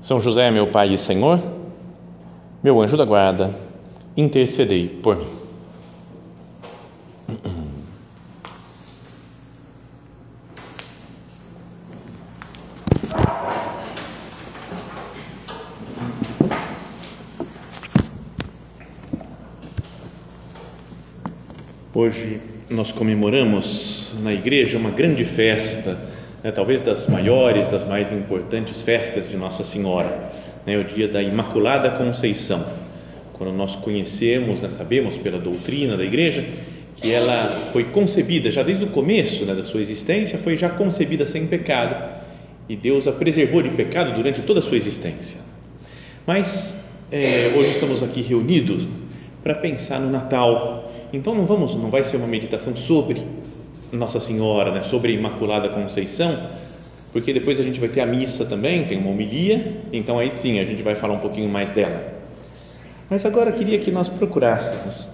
são José, meu Pai e Senhor, meu anjo da guarda, intercedei por mim. Hoje nós comemoramos na igreja uma grande festa né, talvez das maiores, das mais importantes festas de Nossa Senhora, né, o dia da Imaculada Conceição, quando nós conhecemos, né, sabemos pela doutrina da Igreja que ela foi concebida já desde o começo né, da sua existência, foi já concebida sem pecado e Deus a preservou de pecado durante toda a sua existência. Mas é, hoje estamos aqui reunidos para pensar no Natal. Então não vamos, não vai ser uma meditação sobre nossa Senhora, né, sobre Imaculada Conceição, porque depois a gente vai ter a missa também, tem uma homilia, então aí sim a gente vai falar um pouquinho mais dela. Mas agora eu queria que nós procurássemos,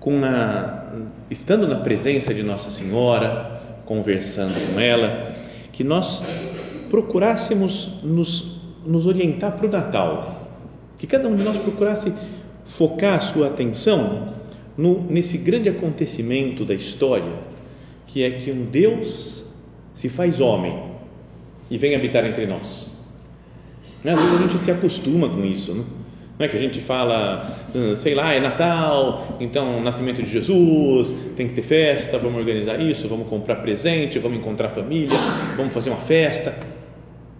com a, estando na presença de Nossa Senhora, conversando com ela, que nós procurássemos nos, nos orientar para o Natal, que cada um de nós procurasse focar a sua atenção no, nesse grande acontecimento da história que é que um Deus se faz homem e vem habitar entre nós. Né? Às vezes a gente se acostuma com isso, né? não é que a gente fala, hum, sei lá, é Natal, então nascimento de Jesus, tem que ter festa, vamos organizar isso, vamos comprar presente, vamos encontrar família, vamos fazer uma festa.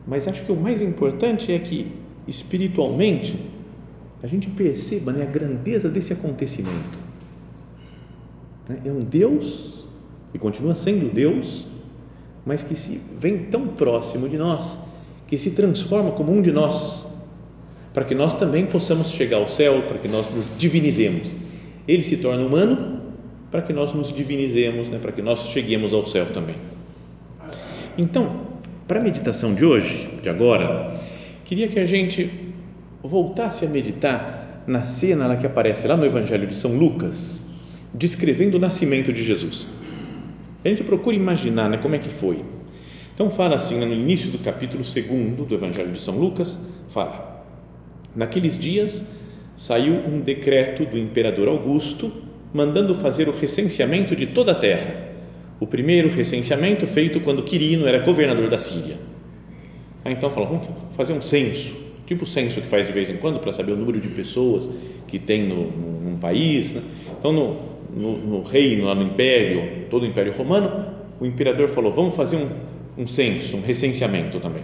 Mas acho que o mais importante é que espiritualmente a gente perceba né, a grandeza desse acontecimento. Né? É um Deus e continua sendo Deus, mas que se vem tão próximo de nós, que se transforma como um de nós, para que nós também possamos chegar ao céu, para que nós nos divinizemos. Ele se torna humano para que nós nos divinizemos, né? para que nós cheguemos ao céu também. Então, para a meditação de hoje, de agora, queria que a gente voltasse a meditar na cena que aparece lá no Evangelho de São Lucas, descrevendo o nascimento de Jesus. A gente procura imaginar né, como é que foi. Então fala assim, no início do capítulo 2 do Evangelho de São Lucas, fala: Naqueles dias saiu um decreto do imperador Augusto mandando fazer o recenseamento de toda a terra. O primeiro recenseamento feito quando Quirino era governador da Síria. Ah, então fala, vamos fazer um censo, tipo o censo que faz de vez em quando para saber o número de pessoas que tem no, no, num país. Né? Então no, no, no reino, lá no império, todo o império romano, o imperador falou: vamos fazer um, um censo, um recenseamento também.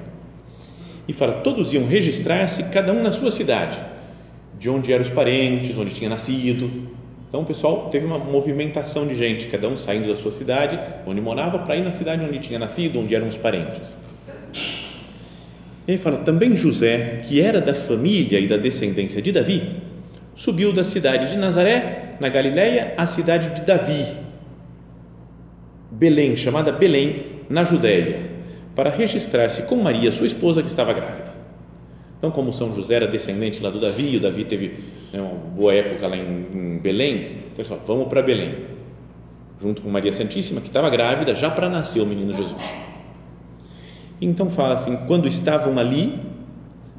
E fala: todos iam registrar-se, cada um na sua cidade, de onde eram os parentes, onde tinha nascido. Então o pessoal teve uma movimentação de gente, cada um saindo da sua cidade, onde morava, para ir na cidade onde tinha nascido, onde eram os parentes. E aí fala: também José, que era da família e da descendência de Davi, subiu da cidade de Nazaré, na Galiléia, à cidade de Davi, Belém, chamada Belém, na Judéia, para registrar-se com Maria, sua esposa, que estava grávida. Então, como São José era descendente lá do Davi, o Davi teve né, uma boa época lá em, em Belém, então, só, vamos para Belém, junto com Maria Santíssima, que estava grávida já para nascer o menino Jesus. Então fala assim: quando estavam ali,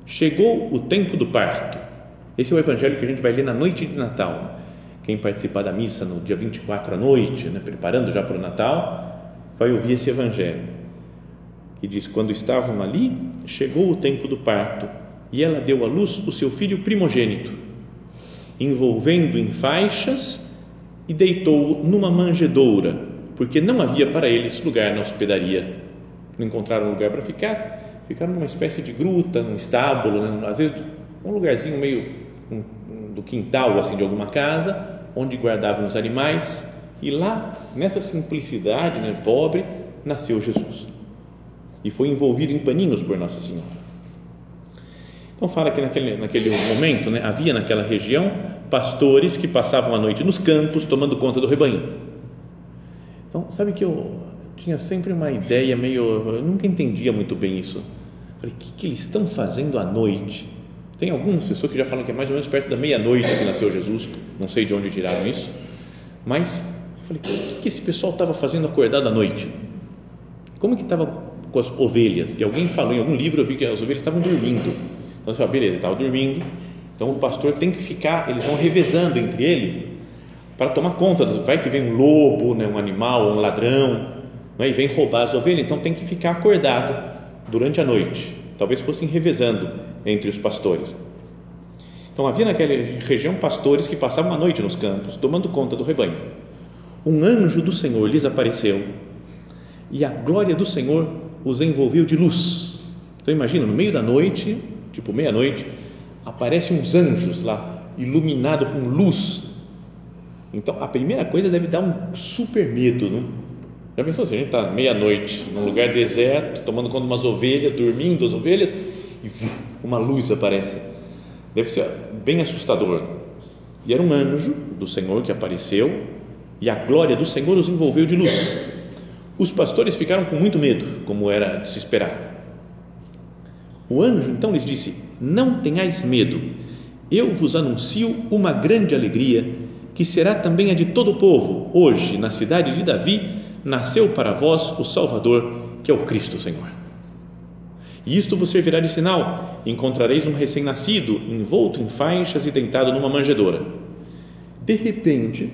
chegou o tempo do parto esse é o evangelho que a gente vai ler na noite de Natal. Quem participar da missa no dia 24 à noite, né, preparando já para o Natal, vai ouvir esse evangelho. Que diz: Quando estavam ali, chegou o tempo do parto e ela deu à luz o seu filho primogênito, envolvendo em faixas e deitou-o numa manjedoura, porque não havia para eles lugar na hospedaria. Não encontraram lugar para ficar, ficaram numa espécie de gruta, num estábulo, né? às vezes um lugarzinho meio do quintal assim de alguma casa onde guardavam os animais e lá nessa simplicidade né, pobre nasceu Jesus e foi envolvido em paninhos por Nossa Senhora Então fala que naquele, naquele momento né, havia naquela região pastores que passavam a noite nos campos tomando conta do rebanho. Então, sabe que eu tinha sempre uma ideia meio. Eu nunca entendia muito bem isso. Falei, o que, que eles estão fazendo à noite? Tem algumas pessoas que já falam que é mais ou menos perto da meia-noite que nasceu Jesus, não sei de onde tiraram isso, mas falei, o que, que esse pessoal estava fazendo acordado à noite? Como que estava com as ovelhas? E alguém falou, em algum livro eu vi que as ovelhas estavam dormindo. Então você fala, beleza, estava dormindo, então o pastor tem que ficar, eles vão revezando entre eles para tomar conta, vai que vem um lobo, né, um animal, um ladrão, né, e vem roubar as ovelhas, então tem que ficar acordado durante a noite. Talvez fossem revezando entre os pastores. Então havia naquela região pastores que passavam a noite nos campos, tomando conta do rebanho. Um anjo do Senhor lhes apareceu e a glória do Senhor os envolveu de luz. Então imagina, no meio da noite, tipo meia-noite, aparecem uns anjos lá, iluminado com luz. Então a primeira coisa deve dar um super medo, não? Já pensou assim, a gente está meia-noite, num lugar deserto, tomando conta de umas ovelhas, dormindo as ovelhas, e uma luz aparece. Deve ser bem assustador. E era um anjo do Senhor que apareceu, e a glória do Senhor os envolveu de luz. Os pastores ficaram com muito medo, como era de se esperar. O anjo então lhes disse: Não tenhais medo, eu vos anuncio uma grande alegria, que será também a de todo o povo. Hoje, na cidade de Davi, nasceu para vós o Salvador, que é o Cristo Senhor. E isto vos servirá de sinal: encontrareis um recém-nascido, envolto em faixas e deitado numa manjedoura. De repente,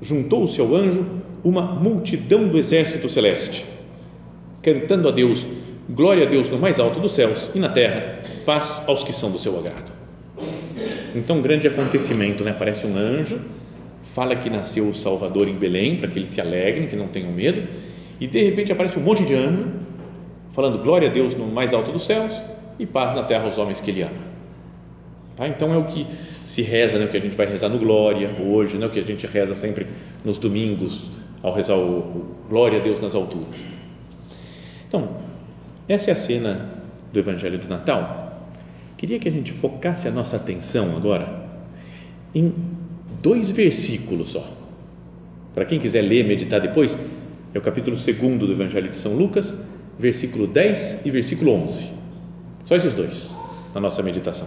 juntou-se ao anjo uma multidão do exército celeste, cantando a Deus: Glória a Deus no mais alto dos céus e na terra, paz aos que são do seu agrado. Então, grande acontecimento, né? Aparece um anjo fala que nasceu o Salvador em Belém, para que eles se alegrem, que não tenham medo, e de repente aparece um monte de anjo falando glória a Deus no mais alto dos céus e paz na terra aos homens que Ele ama. Tá? Então é o que se reza, né? o que a gente vai rezar no Glória hoje, né? o que a gente reza sempre nos domingos ao rezar o, o Glória a Deus nas alturas. Então, essa é a cena do Evangelho do Natal. Queria que a gente focasse a nossa atenção agora em dois versículos só. Para quem quiser ler, meditar depois, é o capítulo 2 do Evangelho de São Lucas, versículo 10 e versículo 11. Só esses dois na nossa meditação.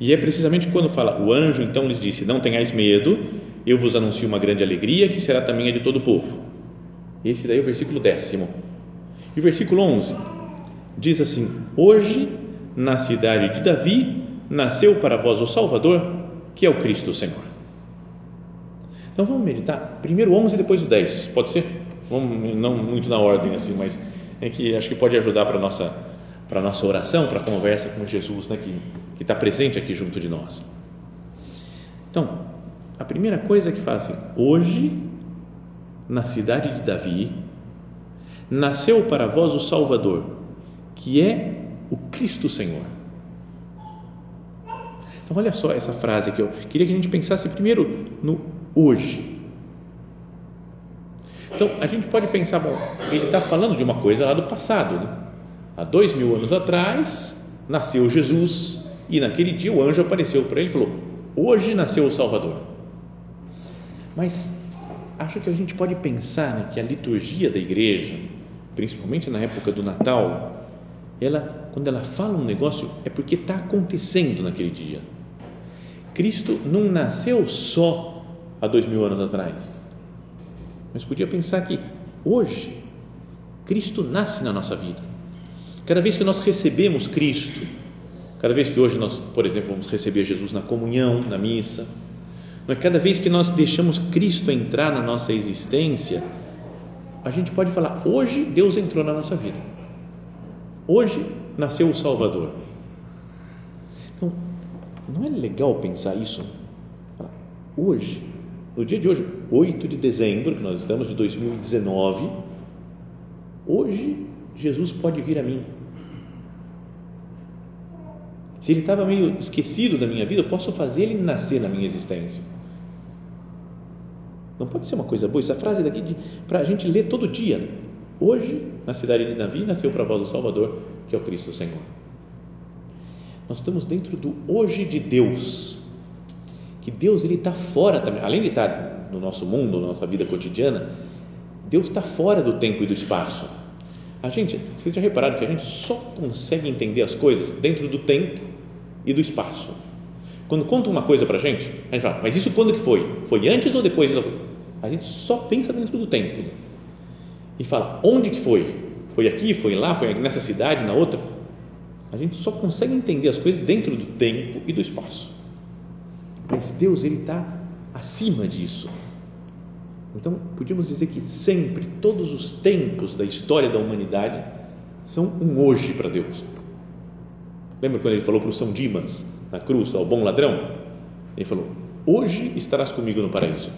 E é precisamente quando fala: O anjo então lhes disse: Não tenhais medo, eu vos anuncio uma grande alegria que será também a de todo o povo. Esse daí é o versículo décimo. E o versículo 11 diz assim: Hoje, na cidade de Davi, nasceu para vós o Salvador, que é o Cristo Senhor. Então vamos meditar primeiro o 11 e depois o 10, pode ser? Vamos, não muito na ordem assim, mas é que acho que pode ajudar para a nossa, para a nossa oração, para a conversa com Jesus, né, que, que está presente aqui junto de nós. Então, a primeira coisa que fala assim, hoje, na cidade de Davi, nasceu para vós o Salvador, que é o Cristo Senhor. Então, olha só essa frase que eu queria que a gente pensasse primeiro no hoje. Então, a gente pode pensar, bom, ele está falando de uma coisa lá do passado, né? Há dois mil anos atrás, nasceu Jesus e naquele dia o anjo apareceu para ele e falou: Hoje nasceu o Salvador. Mas acho que a gente pode pensar né, que a liturgia da igreja, principalmente na época do Natal, ela, quando ela fala um negócio, é porque está acontecendo naquele dia. Cristo não nasceu só há dois mil anos atrás, mas podia pensar que hoje Cristo nasce na nossa vida. Cada vez que nós recebemos Cristo, cada vez que hoje nós, por exemplo, vamos receber Jesus na comunhão, na missa, cada vez que nós deixamos Cristo entrar na nossa existência, a gente pode falar: hoje Deus entrou na nossa vida, hoje nasceu o Salvador. Então, não é legal pensar isso? Hoje, no dia de hoje, 8 de dezembro, que nós estamos de 2019, hoje Jesus pode vir a mim. Se ele estava meio esquecido da minha vida, eu posso fazer ele nascer na minha existência. Não pode ser uma coisa boa essa frase daqui para a gente ler todo dia. Hoje, na cidade de Davi, nasceu para vós o Salvador, que é o Cristo Senhor. nós estamos dentro do hoje de Deus. Que Deus ele está fora também, além de estar no nosso mundo, na nossa vida cotidiana, Deus está fora do tempo e do espaço. A gente, vocês já repararam que a gente só consegue entender as coisas dentro do tempo e do espaço. Quando conta uma coisa para a gente, a gente fala, mas isso quando que foi? Foi antes ou depois? A gente só pensa dentro do tempo e fala, onde que foi? Foi aqui, foi lá, foi nessa cidade, na outra? A gente só consegue entender as coisas dentro do tempo e do espaço. Mas Deus ele está acima disso. Então, podíamos dizer que sempre, todos os tempos da história da humanidade são um hoje para Deus. Lembra quando ele falou para o São Dimas, na cruz, ao bom ladrão? Ele falou: Hoje estarás comigo no paraíso.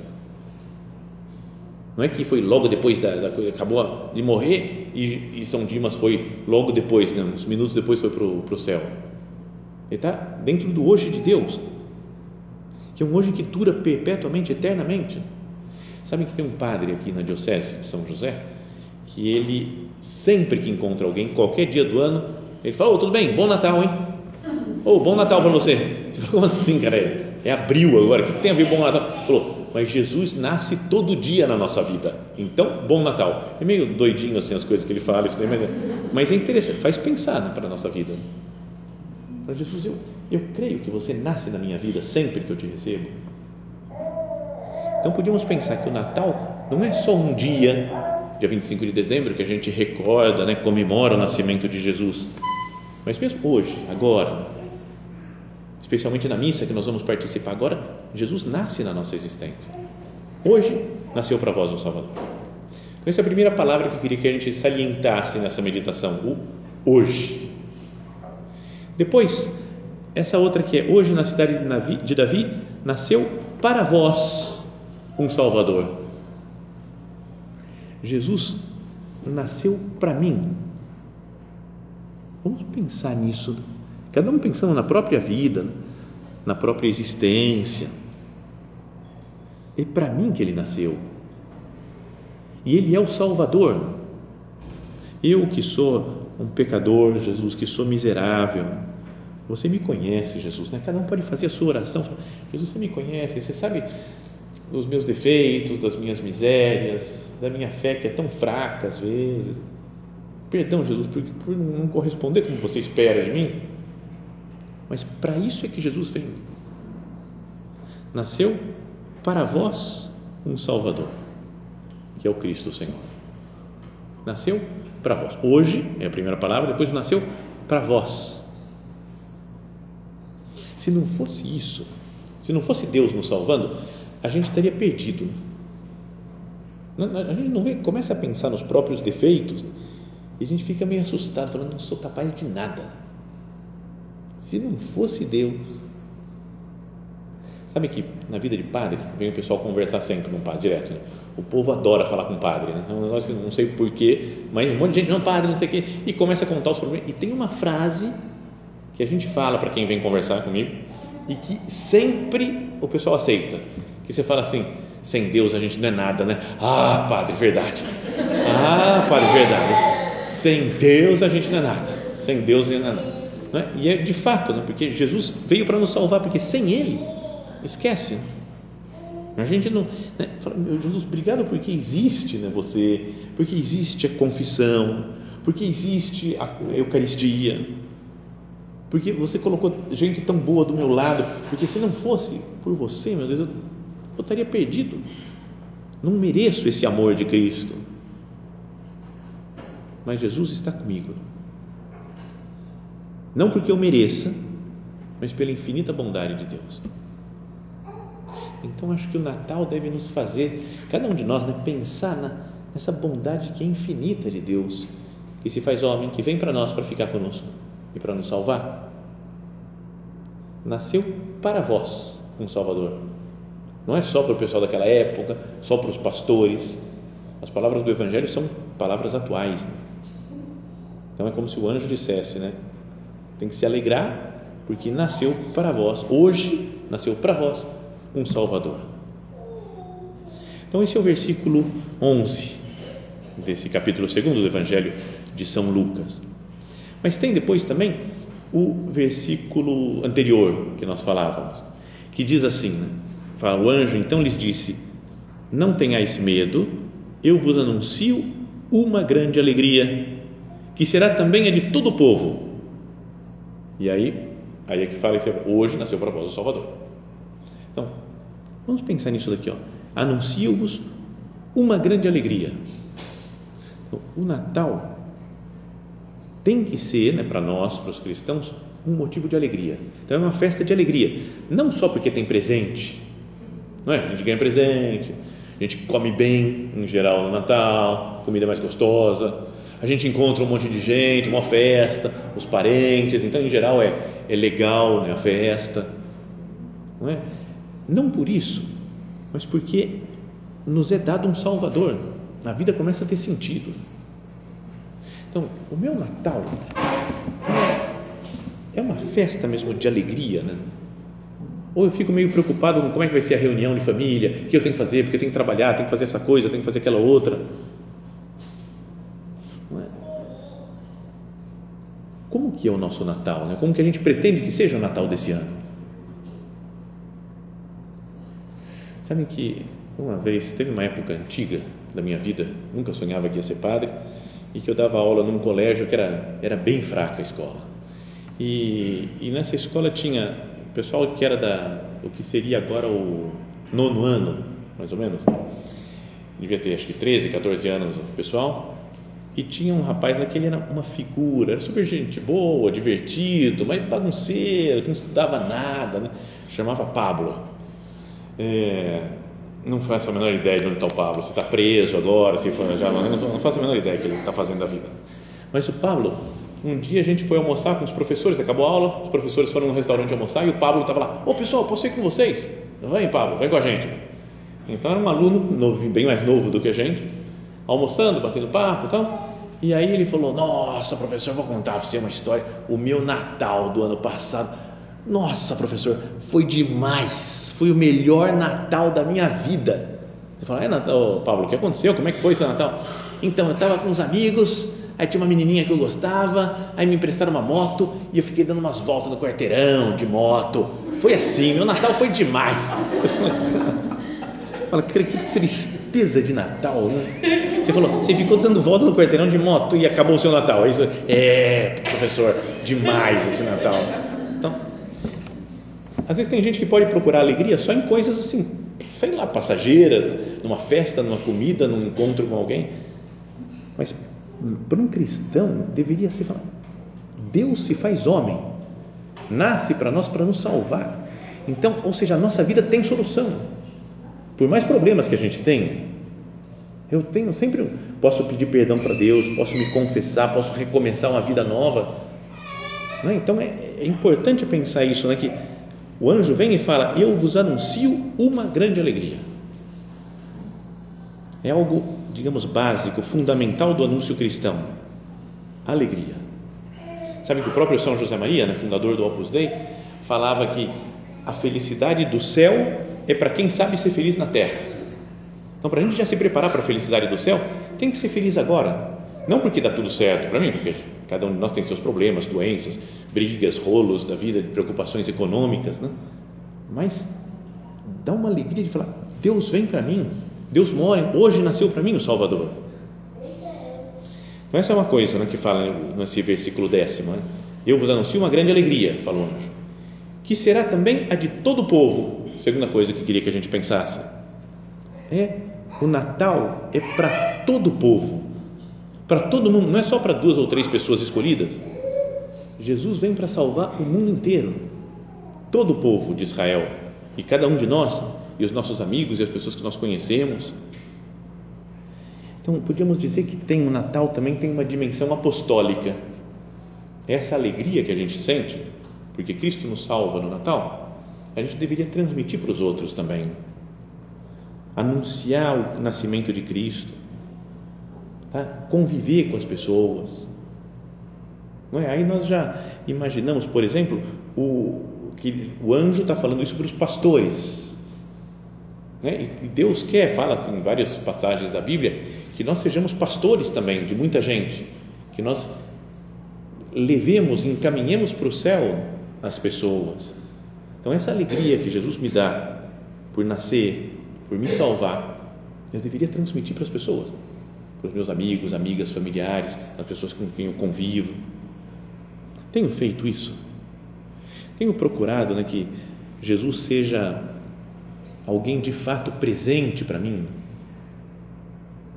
Não é que foi logo depois da, da acabou de morrer e, e, São Dimas foi logo depois, né, uns minutos depois foi para o céu. Ele está dentro do hoje de Deus, que é um hoje que dura perpetuamente, eternamente. Sabe que tem um padre aqui na Diocese de São José que ele, sempre que encontra alguém, qualquer dia do ano, ele fala: oh, tudo bem, bom Natal, hein? Ô, oh, bom Natal para você. Você fala: como assim, cara? É, é abril agora, o que tem a ver bom Natal? Ele falou: mas Jesus nasce todo dia na nossa vida. Então, bom Natal. É meio doidinho assim as coisas que ele fala, isso daí, mas, é, mas é interessante, faz pensar né, para a nossa vida. Para Jesus, eu, eu creio que você nasce na minha vida sempre que eu te recebo então podíamos pensar que o Natal não é só um dia, dia 25 de dezembro, que a gente recorda, né, comemora o nascimento de Jesus, mas mesmo hoje, agora, especialmente na missa que nós vamos participar agora, Jesus nasce na nossa existência. Hoje nasceu para vós o Salvador. Então, essa é a primeira palavra que eu queria que a gente salientasse nessa meditação, o hoje. Depois, essa outra que é hoje na cidade de Davi, nasceu para vós um Salvador. Jesus nasceu para mim. Vamos pensar nisso. Cada um pensando na própria vida, na própria existência. É para mim que ele nasceu. E ele é o Salvador. Eu que sou um pecador, Jesus, que sou miserável. Você me conhece, Jesus, né? Cada um pode fazer a sua oração. Jesus, você me conhece, você sabe dos meus defeitos, das minhas misérias, da minha fé que é tão fraca às vezes. Perdão, Jesus, por, por não corresponder como você espera de mim. Mas para isso é que Jesus veio. Nasceu para vós um Salvador, que é o Cristo Senhor. Nasceu para vós. Hoje é a primeira palavra, depois nasceu para vós. Se não fosse isso, se não fosse Deus nos salvando, a gente estaria perdido. A gente não vê, começa a pensar nos próprios defeitos e a gente fica meio assustado, falando, não sou capaz de nada. Se não fosse Deus. Sabe que na vida de padre, vem o pessoal conversar sempre com o padre, direto. Né? O povo adora falar com o padre, né? não sei porquê, mas um monte de gente, não, padre, não sei o quê, e começa a contar os problemas. E tem uma frase que a gente fala para quem vem conversar comigo e que sempre o pessoal aceita que você fala assim, sem Deus a gente não é nada, né? Ah, padre, verdade. Ah, padre, verdade. Sem Deus a gente não é nada. Sem Deus a gente não é nada. Não é? E é de fato, né? porque Jesus veio para nos salvar, porque sem Ele, esquece. A gente não. Né? Fala, meu Jesus, obrigado porque existe né, você, porque existe a confissão, porque existe a Eucaristia, porque você colocou gente tão boa do meu lado, porque se não fosse por você, meu Deus, eu eu estaria perdido. Não mereço esse amor de Cristo. Mas Jesus está comigo. Não porque eu mereça, mas pela infinita bondade de Deus. Então acho que o Natal deve nos fazer, cada um de nós, né, pensar na, nessa bondade que é infinita de Deus, que se faz homem, que vem para nós para ficar conosco e para nos salvar. Nasceu para vós um Salvador não é só para o pessoal daquela época, só para os pastores. As palavras do Evangelho são palavras atuais. Né? Então é como se o anjo dissesse, né? Tem que se alegrar porque nasceu para vós, hoje nasceu para vós um Salvador. Então esse é o versículo 11 desse capítulo 2 do Evangelho de São Lucas. Mas tem depois também o versículo anterior que nós falávamos, que diz assim: né? Fala, o anjo então lhes disse: Não tenhais medo, eu vos anuncio uma grande alegria, que será também a de todo o povo. E aí, aí é que fala isso, hoje nasceu para vós o Salvador. Então, vamos pensar nisso daqui, ó. Anuncio-vos uma grande alegria. Então, o Natal tem que ser, né, para nós, para os cristãos, um motivo de alegria. Então é uma festa de alegria, não só porque tem presente, não é? A gente ganha presente, a gente come bem em geral no Natal, comida mais gostosa, a gente encontra um monte de gente, uma festa, os parentes, então em geral é, é legal né, a festa, não é? Não por isso, mas porque nos é dado um Salvador, a vida começa a ter sentido. Então, o meu Natal é uma festa mesmo de alegria, né? Ou eu fico meio preocupado com como é que vai ser a reunião de família, o que eu tenho que fazer, porque eu tenho que trabalhar, tenho que fazer essa coisa, tenho que fazer aquela outra. Como que é o nosso Natal? Né? Como que a gente pretende que seja o Natal desse ano? Sabem que uma vez, teve uma época antiga da minha vida, nunca sonhava que ia ser padre, e que eu dava aula num colégio que era, era bem fraca a escola. E, e nessa escola tinha pessoal que era da o que seria agora o nono ano, mais ou menos. Devia ter acho que 13, 14 anos o pessoal. E tinha um rapaz lá que ele era uma figura, super gente boa, divertido, mas bagunceiro, que não estudava nada, né? chamava Pablo. É, não faço a menor ideia de onde está o Pablo, se está preso agora, se foi, já não, não faço a menor ideia que ele está fazendo da vida. Mas o Pablo, um dia a gente foi almoçar com os professores, acabou a aula, os professores foram no restaurante almoçar e o Pablo estava lá, ô oh, pessoal, posso ir com vocês? Vem Pablo, vem com a gente. Então era um aluno novo, bem mais novo do que a gente, almoçando, batendo papo e tal. E aí ele falou, nossa professor, vou contar para você uma história, o meu Natal do ano passado nossa, professor, foi demais. Foi o melhor Natal da minha vida. Você fala, é Natal, Pablo, o que aconteceu? Como é que foi seu Natal? Então, eu estava com uns amigos, aí tinha uma menininha que eu gostava, aí me emprestaram uma moto e eu fiquei dando umas voltas no quarteirão de moto. Foi assim, meu Natal foi demais. Fala, que tristeza de Natal, né? Você falou, você ficou dando volta no quarteirão de moto e acabou o seu Natal. Você, é, professor, demais esse Natal. Então, às vezes tem gente que pode procurar alegria só em coisas assim, sei lá, passageiras, numa festa, numa comida, num encontro com alguém. Mas para um cristão deveria ser falar: Deus se faz homem, nasce para nós para nos salvar. Então, ou seja, a nossa vida tem solução. Por mais problemas que a gente tenha, eu tenho sempre posso pedir perdão para Deus, posso me confessar, posso recomeçar uma vida nova. É? Então é, é importante pensar isso, né? Que o anjo vem e fala: Eu vos anuncio uma grande alegria. É algo, digamos, básico, fundamental do anúncio cristão: alegria. Sabe que o próprio São José Maria, né, fundador do Opus Dei, falava que a felicidade do céu é para quem sabe ser feliz na terra. Então, para a gente já se preparar para a felicidade do céu, tem que ser feliz agora. Não porque dá tudo certo para mim, porque Cada um de nós tem seus problemas, doenças, brigas, rolos da vida, preocupações econômicas, né? Mas dá uma alegria de falar: Deus vem para mim, Deus mora, hoje nasceu para mim o Salvador. Então, essa é uma coisa né, que fala nesse versículo décimo: né? Eu vos anuncio uma grande alegria, falou o anjo, que será também a de todo o povo. Segunda coisa que queria que a gente pensasse: é o Natal é para todo o povo para todo mundo, não é só para duas ou três pessoas escolhidas. Jesus vem para salvar o mundo inteiro, todo o povo de Israel e cada um de nós e os nossos amigos e as pessoas que nós conhecemos. Então, podíamos dizer que tem o Natal também tem uma dimensão apostólica. Essa alegria que a gente sente, porque Cristo nos salva no Natal, a gente deveria transmitir para os outros também. Anunciar o nascimento de Cristo, tá? conviver com as pessoas. Não é? Aí nós já imaginamos, por exemplo, o, que o anjo está falando isso para os pastores. Né? E Deus quer, fala assim, em várias passagens da Bíblia, que nós sejamos pastores também de muita gente, que nós levemos, encaminhemos para o céu as pessoas. Então, essa alegria que Jesus me dá por nascer, por me salvar, eu deveria transmitir para as pessoas, para os meus amigos, amigas, familiares, as pessoas com quem eu convivo. Tenho feito isso. Tenho procurado né, que Jesus seja alguém de fato presente para mim.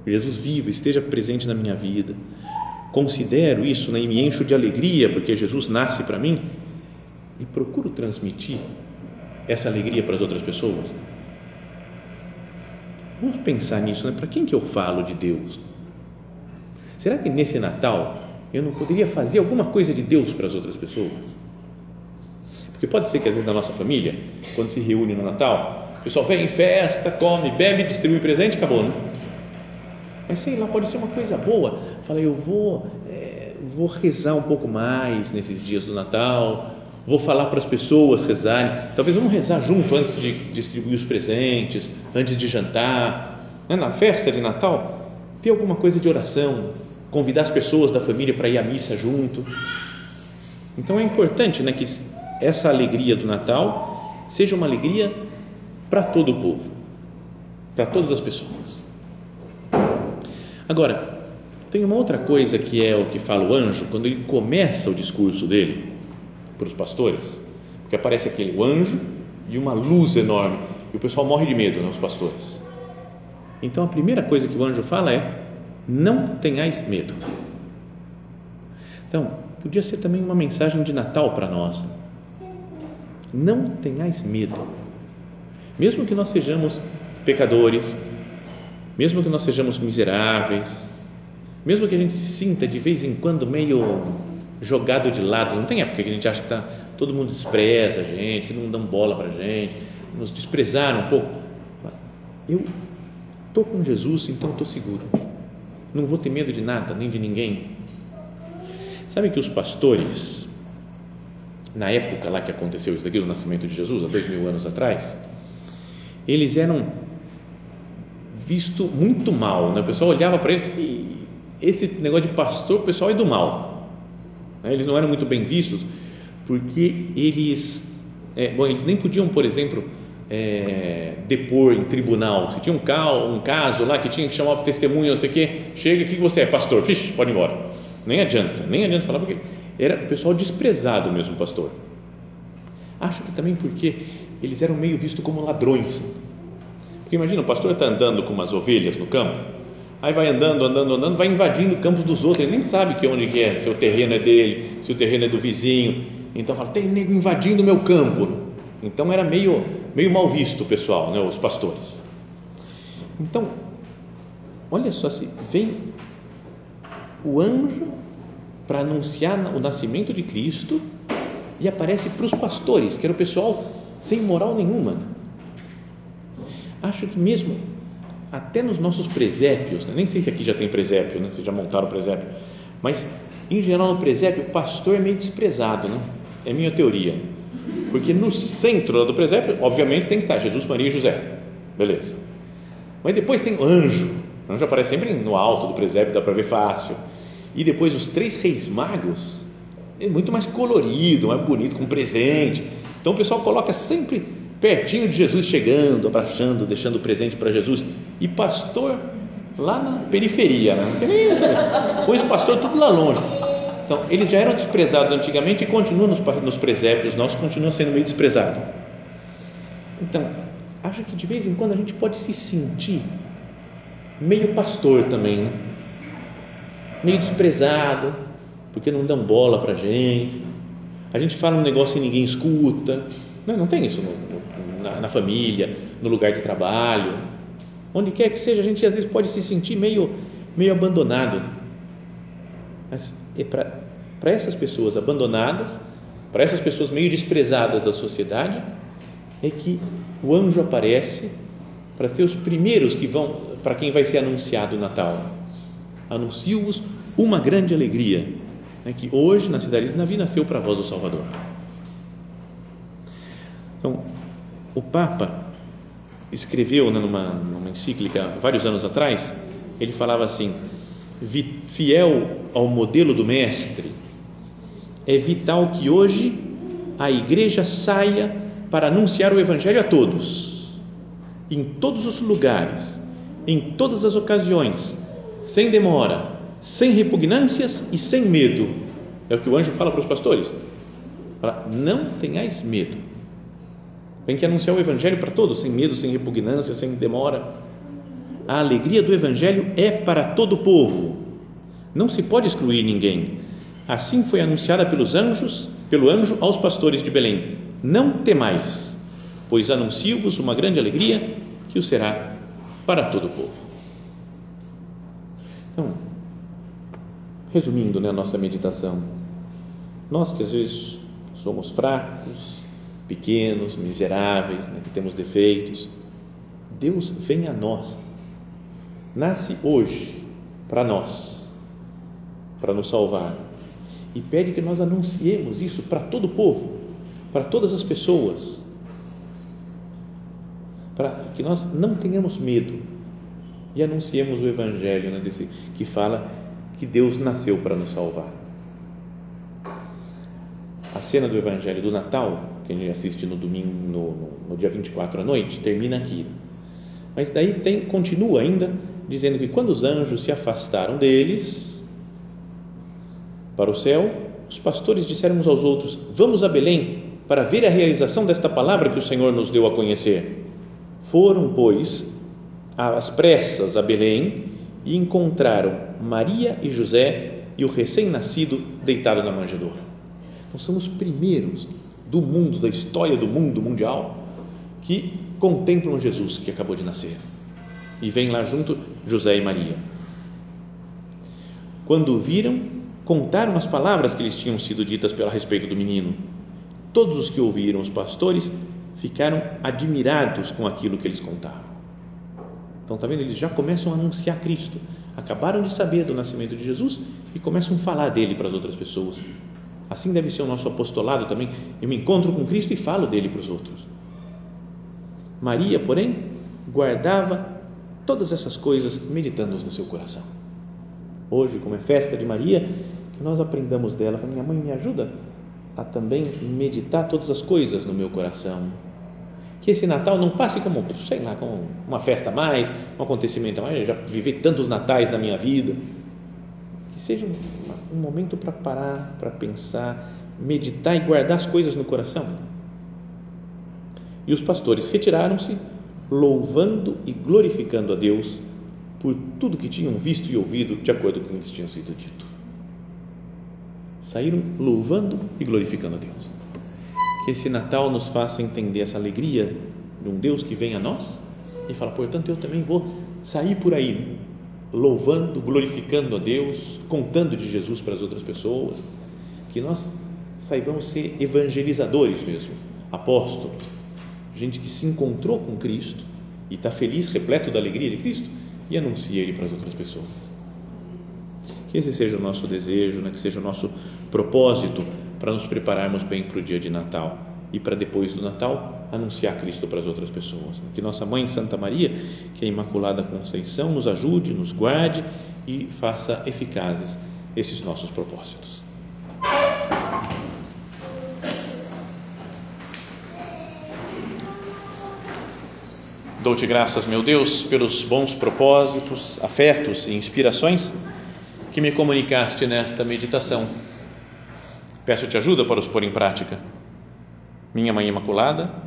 Jesus vivo, esteja presente na minha vida. Considero isso né, e me encho de alegria porque Jesus nasce para mim e procuro transmitir essa alegria para as outras pessoas. Vamos pensar nisso, né? Para quem que eu falo de Deus? Será que nesse Natal eu não poderia fazer alguma coisa de Deus para as outras pessoas? Porque pode ser que às vezes na nossa família, quando se reúne no Natal, o pessoal vem em festa, come, bebe, distribui presente, acabou, né? Mas sei lá, pode ser uma coisa boa. Fala, eu vou, é, vou rezar um pouco mais nesses dias do Natal, vou falar para as pessoas rezarem. Talvez vamos rezar junto antes de distribuir os presentes, antes de jantar. Né? Na festa de Natal, ter alguma coisa de oração, convidar as pessoas da família para ir à missa junto. Então é importante né, que essa alegria do Natal seja uma alegria para todo o povo, para todas as pessoas. Agora, tem uma outra coisa que é o que fala o anjo quando ele começa o discurso dele para os pastores, porque aparece aquele anjo e uma luz enorme e o pessoal morre de medo, né, os pastores. Então a primeira coisa que o anjo fala é: não tenhais medo. Então, podia ser também uma mensagem de Natal para nós. Não tenhais medo. Mesmo que nós sejamos pecadores, mesmo que nós sejamos miseráveis, mesmo que a gente se sinta de vez em quando meio jogado de lado. Não tem época que a gente acha que tá, todo mundo despreza a gente, que não dão bola para a gente, nos desprezaram um pouco. Eu estou com Jesus, então estou seguro. Não vou ter medo de nada, nem de ninguém. Sabe que os pastores, na época lá que aconteceu isso daqui, do nascimento de Jesus, há dois mil anos atrás, eles eram visto muito mal, né? o pessoal olhava para eles e esse negócio de pastor, o pessoal é do mal né? Eles não eram muito bem vistos porque eles, é, bom, eles nem podiam, por exemplo, é, depor em tribunal. Se tinha um, cal, um caso lá que tinha que chamar para testemunha, não sei o quê, chega, o que você é? Pastor? Vixe, pode ir embora. Nem adianta, nem adianta falar porque era o pessoal desprezado mesmo, pastor. Acho que também porque eles eram meio vistos como ladrões. Porque imagina, o pastor está andando com umas ovelhas no campo, Aí vai andando, andando, andando, vai invadindo campos dos outros, ele nem sabe que onde que é, se o terreno é dele, se o terreno é do vizinho. Então fala, tem nego invadindo o meu campo. Então era meio, meio mal visto o pessoal, né, os pastores. Então, olha só se vem o anjo para anunciar o nascimento de Cristo e aparece para os pastores, que era o pessoal sem moral nenhuma. Acho que mesmo até nos nossos presépios, né? nem sei se aqui já tem presépio, né? se já montaram presépio, mas em geral no presépio o pastor é meio desprezado, né? é minha teoria, porque no centro do presépio, obviamente tem que estar Jesus, Maria e José, beleza, mas depois tem o anjo, o anjo aparece sempre no alto do presépio, dá para ver fácil, e depois os três reis magos, é muito mais colorido, mais bonito, com presente, então o pessoal coloca sempre pertinho de Jesus chegando, abraçando, deixando presente para Jesus, e pastor lá na periferia, né? o pastor tudo lá longe. Então, eles já eram desprezados antigamente e continuam nos, nos presépios nossos, continuam sendo meio desprezados. Então, acho que de vez em quando a gente pode se sentir meio pastor também, né? meio desprezado, porque não dão bola para gente, a gente fala um negócio e ninguém escuta, não, não tem isso no, na, na, família, no lugar de trabalho, onde quer que seja, a gente às vezes pode se sentir meio, meio abandonado. Mas é para essas pessoas abandonadas, para essas pessoas meio desprezadas da sociedade, é que o anjo aparece para ser os primeiros que vão, para quem vai ser anunciado o Natal. Anuncio-vos uma grande alegria, né, que hoje na cidade de Navi nasceu para vós o Salvador. Então, o Papa escreveu né, numa, numa encíclica vários anos atrás, ele falava assim: fiel ao modelo do Mestre, é vital que hoje a igreja saia para anunciar o Evangelho a todos, em todos os lugares, em todas as ocasiões, sem demora, sem repugnâncias e sem medo. É o que o anjo fala para os pastores. Não tenhais medo. Tem que anunciar o Evangelho para todos, sem medo, sem repugnância, sem demora. A alegria do Evangelho é para todo o povo. Não se pode excluir ninguém. Assim foi anunciada pelos anjos, pelo anjo aos pastores de Belém: Não temais, pois anuncio-vos uma grande alegria que o será para todo o povo. Então, resumindo né, a nossa meditação, nós que às vezes somos fracos, pequenos, miseráveis, né, que temos defeitos, Deus vem a nós, nasce hoje para nós, para nos salvar e pede que nós anunciemos isso para todo o povo, para todas as pessoas, para que nós não tenhamos medo e anunciemos o Evangelho né, desse, que fala que Deus nasceu para nos salvar. A cena do Evangelho do Natal, que a gente assiste no domingo, no, no, dia 24 à noite, termina aqui. Mas daí tem, continua ainda dizendo que quando os anjos se afastaram deles para o céu, os pastores disseram uns aos outros: Vamos a Belém para ver a realização desta palavra que o Senhor nos deu a conhecer. Foram, pois, às pressas a Belém e encontraram Maria e José e o recém-nascido deitado na manjedoura. Então, são os primeiros do mundo, da história do mundo mundial, que contemplam Jesus que acabou de nascer. E vem lá junto José e Maria. Quando viram, contaram as palavras que lhes tinham sido ditas pelo respeito do menino. Todos os que ouviram os pastores ficaram admirados com aquilo que eles contavam. Então, está vendo? Eles já começam a anunciar Cristo. Acabaram de saber do nascimento de Jesus e começam a falar dele para as outras pessoas. Assim deve ser o nosso apostolado também. Eu me encontro com Cristo e falo dele para os outros. Maria, porém, guardava todas essas coisas meditando no seu coração. Hoje, como é festa de Maria, que nós aprendamos dela. Minha mãe me ajuda a também meditar todas as coisas no meu coração. Que esse Natal não passe como, sei lá, como uma festa a mais, um acontecimento a mais. Eu já vivi tantos natais na minha vida. Que seja um, um momento para parar, para pensar, meditar e guardar as coisas no coração. E os pastores retiraram-se, louvando e glorificando a Deus por tudo que tinham visto e ouvido de acordo com o que lhes tinha sido dito. Saíram louvando e glorificando a Deus. Que esse Natal nos faça entender essa alegria de um Deus que vem a nós e fala, portanto, eu também vou sair por aí? Louvando, glorificando a Deus, contando de Jesus para as outras pessoas. Que nós saibamos ser evangelizadores mesmo, apóstolos, gente que se encontrou com Cristo e está feliz, repleto da alegria de Cristo e anuncia Ele para as outras pessoas. Que esse seja o nosso desejo, né? que seja o nosso propósito para nos prepararmos bem para o dia de Natal e para depois do Natal anunciar Cristo para as outras pessoas. Que nossa mãe Santa Maria, que é a Imaculada Conceição, nos ajude, nos guarde e faça eficazes esses nossos propósitos. Dou-te graças, meu Deus, pelos bons propósitos, afetos e inspirações que me comunicaste nesta meditação. Peço-te ajuda para os pôr em prática. Minha Mãe Imaculada,